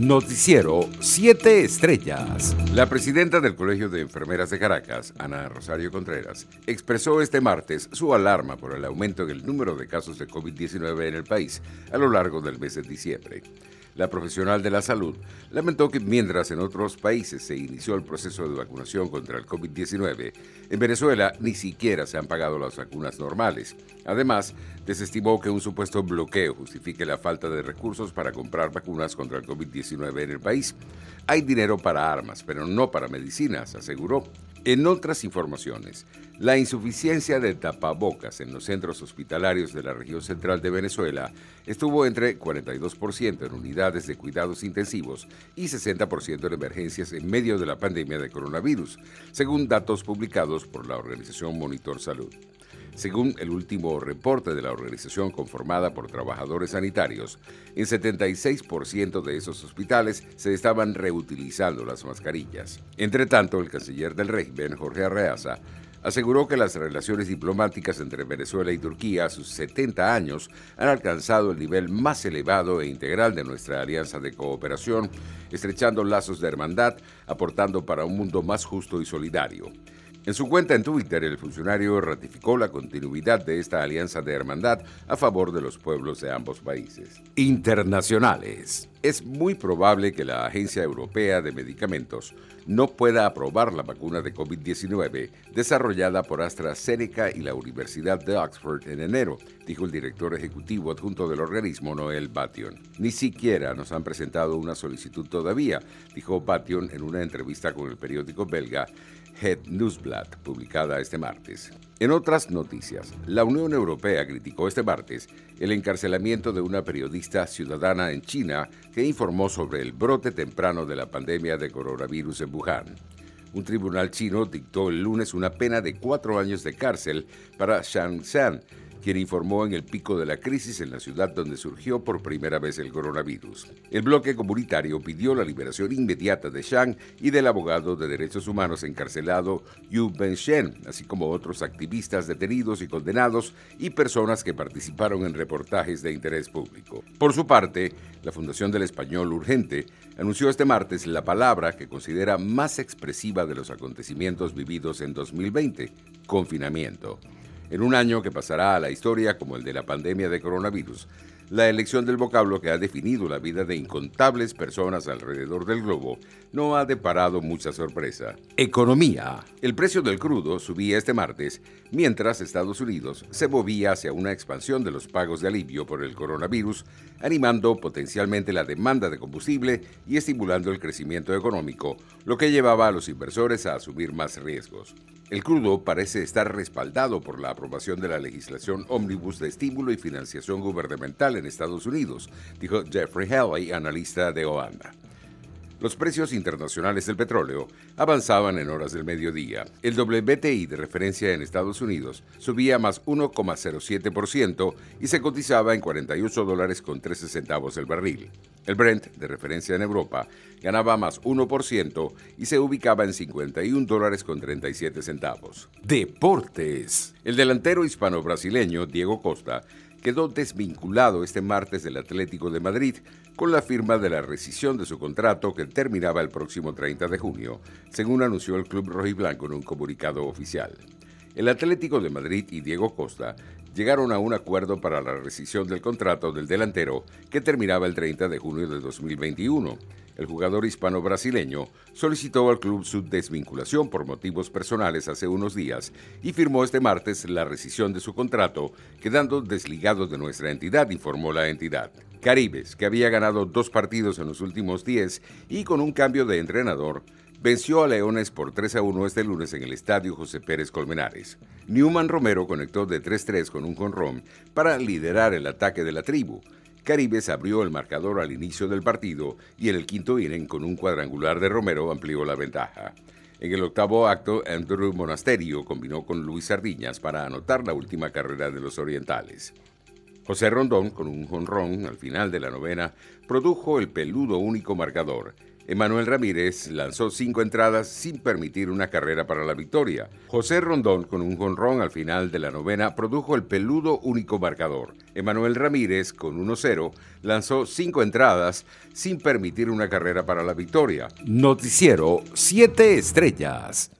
Noticiero 7 Estrellas. La presidenta del Colegio de Enfermeras de Caracas, Ana Rosario Contreras, expresó este martes su alarma por el aumento en el número de casos de COVID-19 en el país a lo largo del mes de diciembre. La profesional de la salud lamentó que mientras en otros países se inició el proceso de vacunación contra el COVID-19, en Venezuela ni siquiera se han pagado las vacunas normales. Además, desestimó que un supuesto bloqueo justifique la falta de recursos para comprar vacunas contra el COVID-19 en el país. Hay dinero para armas, pero no para medicinas, aseguró. En otras informaciones, la insuficiencia de tapabocas en los centros hospitalarios de la región central de Venezuela estuvo entre 42% en unidades de cuidados intensivos y 60% en emergencias en medio de la pandemia de coronavirus, según datos publicados por la organización Monitor Salud. Según el último reporte de la organización conformada por trabajadores sanitarios, en 76% de esos hospitales se estaban reutilizando las mascarillas. Entre tanto, el canciller del régimen, Jorge Arreaza, aseguró que las relaciones diplomáticas entre Venezuela y Turquía a sus 70 años han alcanzado el nivel más elevado e integral de nuestra alianza de cooperación, estrechando lazos de hermandad, aportando para un mundo más justo y solidario. En su cuenta en Twitter, el funcionario ratificó la continuidad de esta alianza de hermandad a favor de los pueblos de ambos países. Internacionales. Es muy probable que la Agencia Europea de Medicamentos no pueda aprobar la vacuna de COVID-19 desarrollada por AstraZeneca y la Universidad de Oxford en enero, dijo el director ejecutivo adjunto del organismo, Noel Bation. Ni siquiera nos han presentado una solicitud todavía, dijo Bation en una entrevista con el periódico belga Head Newsblad, publicada este martes. En otras noticias, la Unión Europea criticó este martes el encarcelamiento de una periodista ciudadana en China que informó sobre el brote temprano de la pandemia de coronavirus en Wuhan. Un tribunal chino dictó el lunes una pena de cuatro años de cárcel para Shang quien informó en el pico de la crisis en la ciudad donde surgió por primera vez el coronavirus. El bloque comunitario pidió la liberación inmediata de Shang y del abogado de derechos humanos encarcelado Yu Benshen, así como otros activistas detenidos y condenados y personas que participaron en reportajes de interés público. Por su parte, la Fundación del Español Urgente anunció este martes la palabra que considera más expresiva de los acontecimientos vividos en 2020, confinamiento en un año que pasará a la historia como el de la pandemia de coronavirus. La elección del vocablo que ha definido la vida de incontables personas alrededor del globo no ha deparado mucha sorpresa. Economía. El precio del crudo subía este martes, mientras Estados Unidos se movía hacia una expansión de los pagos de alivio por el coronavirus, animando potencialmente la demanda de combustible y estimulando el crecimiento económico, lo que llevaba a los inversores a asumir más riesgos. El crudo parece estar respaldado por la aprobación de la legislación ómnibus de estímulo y financiación gubernamental en Estados Unidos, dijo Jeffrey Halley, analista de OANDA. Los precios internacionales del petróleo avanzaban en horas del mediodía. El WTI de referencia en Estados Unidos subía más 1,07% y se cotizaba en 48 dólares con 13 centavos el barril. El Brent de referencia en Europa ganaba más 1% y se ubicaba en 51 dólares con 37 centavos. Deportes. El delantero hispano-brasileño Diego Costa quedó desvinculado este martes del Atlético de Madrid con la firma de la rescisión de su contrato que terminaba el próximo 30 de junio, según anunció el club rojiblanco en un comunicado oficial. El Atlético de Madrid y Diego Costa llegaron a un acuerdo para la rescisión del contrato del delantero que terminaba el 30 de junio de 2021. El jugador hispano-brasileño solicitó al club su desvinculación por motivos personales hace unos días y firmó este martes la rescisión de su contrato, quedando desligado de nuestra entidad, informó la entidad. Caribes, que había ganado dos partidos en los últimos 10 y con un cambio de entrenador, venció a Leones por 3 a 1 este lunes en el estadio José Pérez Colmenares. Newman Romero conectó de 3-3 con un jonrón para liderar el ataque de la tribu. Caribes abrió el marcador al inicio del partido y en el quinto inning con un cuadrangular de Romero amplió la ventaja. En el octavo acto, Andrew Monasterio combinó con Luis Sardiñas para anotar la última carrera de los orientales. José Rondón, con un jonrón al final de la novena, produjo el peludo único marcador Emanuel Ramírez lanzó cinco entradas sin permitir una carrera para la victoria. José Rondón, con un jonrón al final de la novena, produjo el peludo único marcador. Emanuel Ramírez, con 1-0, lanzó cinco entradas sin permitir una carrera para la victoria. Noticiero 7 Estrellas.